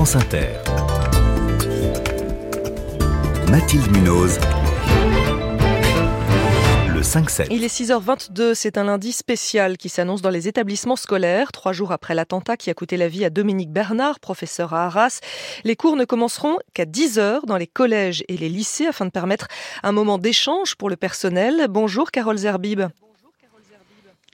France Inter. Mathilde Munoz. Le 5-7. Il est 6h22, c'est un lundi spécial qui s'annonce dans les établissements scolaires, trois jours après l'attentat qui a coûté la vie à Dominique Bernard, professeur à Arras. Les cours ne commenceront qu'à 10h dans les collèges et les lycées afin de permettre un moment d'échange pour le personnel. Bonjour Carole Zerbib.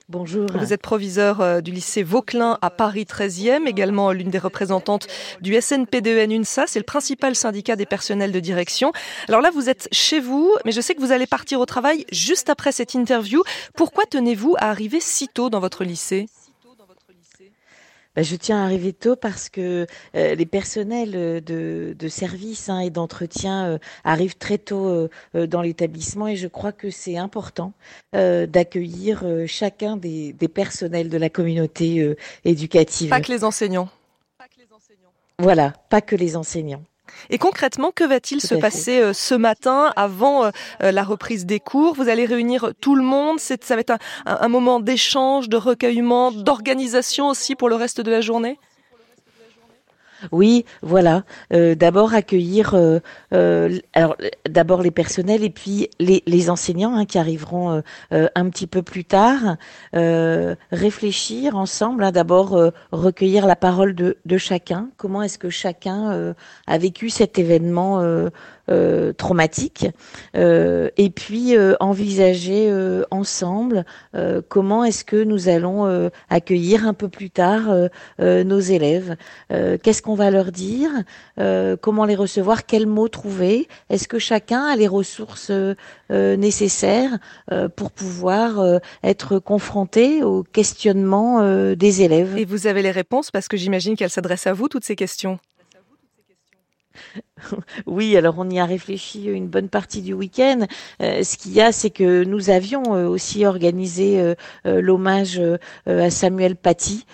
Bonjour. Vous êtes proviseur euh, du lycée Vauquelin à Paris 13e, également l'une des représentantes du SNPDEN UNSA, c'est le principal syndicat des personnels de direction. Alors là, vous êtes chez vous, mais je sais que vous allez partir au travail juste après cette interview. Pourquoi tenez-vous à arriver si tôt dans votre lycée? Bah, je tiens à arriver tôt parce que euh, les personnels euh, de, de service hein, et d'entretien euh, arrivent très tôt dans l'établissement et je crois que c'est important d'accueillir chacun des, des, personnels de la communauté éducative. Pas que les enseignants. Voilà, pas que les enseignants. Et concrètement, que va-t-il se passer euh, ce matin avant euh, euh, la reprise des cours? Vous allez réunir tout le monde? Ça va être un moment d'échange, de recueillement, d'organisation aussi pour le reste de la journée? Oui, voilà. Euh, d'abord accueillir, euh, euh, alors d'abord les personnels et puis les, enseignants hein, qui arriveront un petit peu plus tard. réfléchir ensemble. Hein, d'abord recueillir la parole de, de chacun. Comment est-ce que chacun a vécu cet événement traumatique, et puis envisager ensemble comment est-ce que nous allons accueillir un peu plus tard nos élèves, qu'est-ce qu'on va leur dire, comment les recevoir, quels mots trouver, est-ce que chacun a les ressources nécessaires pour pouvoir être confronté au questionnement des élèves? Et vous avez les réponses parce que j'imagine qu'elles s'adressent à vous, toutes ces questions. Oui, alors on y a réfléchi une bonne partie du week-end. Euh, ce qu'il y a, c'est que nous avions euh, aussi organisé euh, l'hommage à Samuel Paty,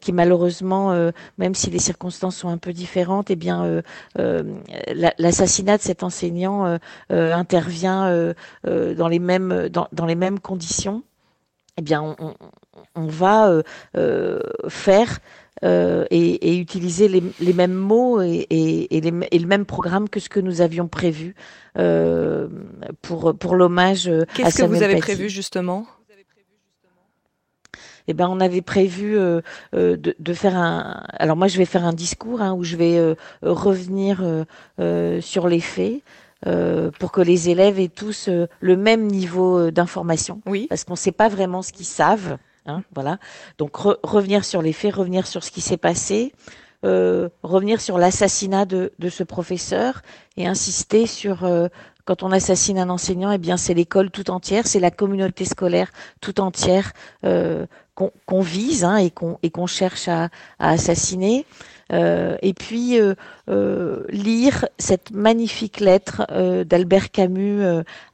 qui malheureusement, même si les circonstances sont un peu différentes, eh bien, l'assassinat de cet enseignant intervient dans les mêmes conditions. Eh bien, on va faire euh, et, et, utiliser les, les, mêmes mots et, et, les, et, le même programme que ce que nous avions prévu euh, pour, pour l'hommage à Qu'est-ce que vous avez prévu justement? Eh ben, on avait prévu euh, euh, de, de, faire un. Alors moi, je vais faire un discours hein, où je vais euh, revenir sur les faits. pour que les élèves aient tous le même niveau d'information, oui. parce qu'on ne sait pas vraiment ce qu'ils savent. Hein, voilà. Donc revenir sur les faits, revenir sur ce qui s'est passé, euh, revenir sur l'assassinat de, ce professeur et insister sur euh, quand on assassine un enseignant, eh bien c'est l'école tout entière, c'est la communauté scolaire tout entière euh, qu'on vise hein, et qu'on cherche à, assassiner. Et puis lire cette magnifique lettre d'Albert Camus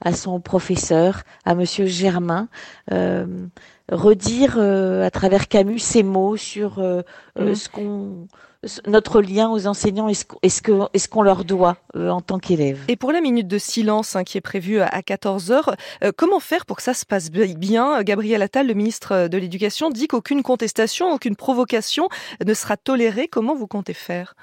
à son professeur, à Monsieur Germain redire euh, à travers Camus ces mots sur euh, euh, mhm. ce qu'on notre lien aux enseignants est-ce qu'on leur doit en tant qu'élèves. Et pour la minute de silence hein, qui est prévue à 14 heures, comment faire pour que ça se passe bien? Gabriel Attal, le ministre de l'Éducation, dit qu'aucune contestation, aucune provocation ne sera tolérée. Comment vous comptez faire?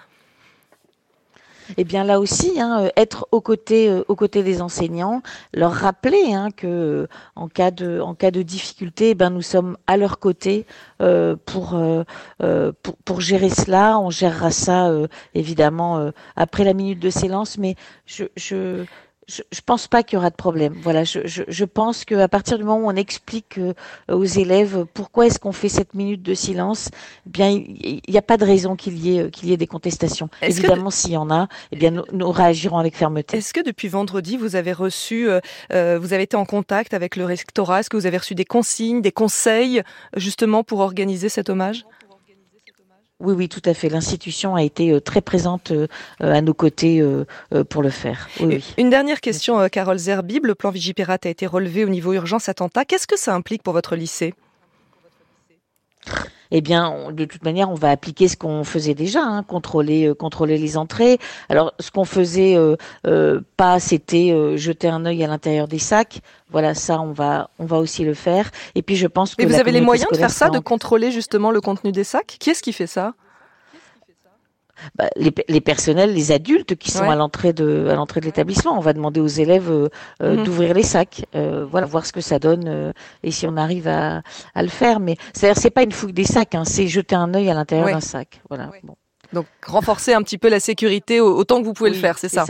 Eh bien là aussi, hein, euh, être aux côtés, euh, aux côtés des enseignants, leur rappeler hein, que euh, en cas de, en cas de difficulté, eh ben nous sommes à leur côté pour, pour, gérer cela. On gérera ça évidemment après la minute de silence, mais je je, je pense pas qu'il y aura de problème. Voilà, je, je, je pense qu'à partir du moment où on explique euh, aux élèves pourquoi est-ce qu'on fait cette minute de silence, eh bien il n'y a pas de raison qu'il y ait qu'il y ait des contestations. Évidemment, s'il y en a, eh bien nous, nous réagirons avec fermeté. Est-ce que depuis vendredi vous avez reçu, euh, euh, vous avez été en contact avec le rectorat? Est-ce que vous avez reçu des consignes, des conseils justement pour organiser cet hommage? Oui, oui, tout à fait. L'institution a été euh, très présente euh, à nos côtés euh, pour le faire. Oui, Une dernière question, Carole Zerbib. Le plan Vigipirate a été relevé au niveau urgence attentat. Qu'est-ce que ça implique pour votre lycée? Eh bien, de toute manière, on va appliquer ce qu'on faisait déjà, hein, contrôler, contrôler les entrées. Alors, ce qu'on faisait euh, pas, c'était jeter un œil à l'intérieur des sacs. Voilà, ça, on va, on va aussi le faire. Et puis, je pense que. Mais vous avez les moyens de faire ça, de contrôler justement le contenu des sacs? Qui est-ce qui fait ça? Bah, les, les, personnels, les adultes qui sont à l'entrée de à l'entrée de l'établissement. On va demander aux élèves euh, euh, mhm. d'ouvrir les sacs, euh, voilà, voir ce que ça donne et si on arrive à, à le faire. Mais c'est-à-dire c'est pas une fouille des sacs, hein, c'est jeter un œil à l'intérieur d'un sac. Voilà. Bon. Donc renforcer un petit peu la sécurité autant que vous pouvez le faire, c'est ça.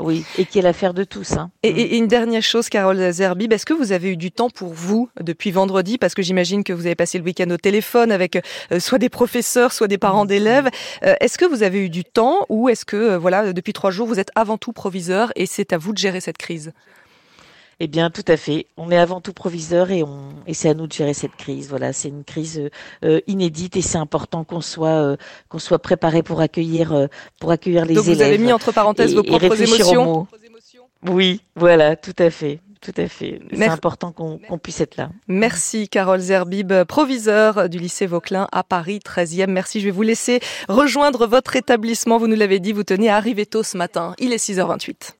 Oui, et qui est l'affaire de tous. Hein. Et, et, une dernière chose, Carole Zerbib, est-ce que vous avez eu du temps pour vous depuis vendredi? Parce que j'imagine que vous avez passé le week-end au téléphone avec euh, soit des professeurs, soit des parents d'élèves. Euh, est-ce que vous avez eu du temps ou est-ce que, euh, voilà, depuis trois jours, vous êtes avant tout proviseur et c'est à vous de gérer cette crise? Eh bien, tout à fait. On est avant tout proviseur et, on, et c'est à nous de gérer cette crise. Voilà, c'est une crise euh, inédite et c'est important qu'on soit euh, qu'on soit préparé pour accueillir euh, pour accueillir les Donc élèves. Vous avez mis entre parenthèses vos propres émotions. Oui, voilà, tout à fait. Tout à fait. C'est important qu'on puisse être là. Merci Carole Zerbib, proviseur du lycée Vauclin à Paris 13e. Merci. Je vais vous laisser rejoindre votre établissement. Vous nous l'avez dit, vous tenez à arriver tôt ce matin. Il est 6h28.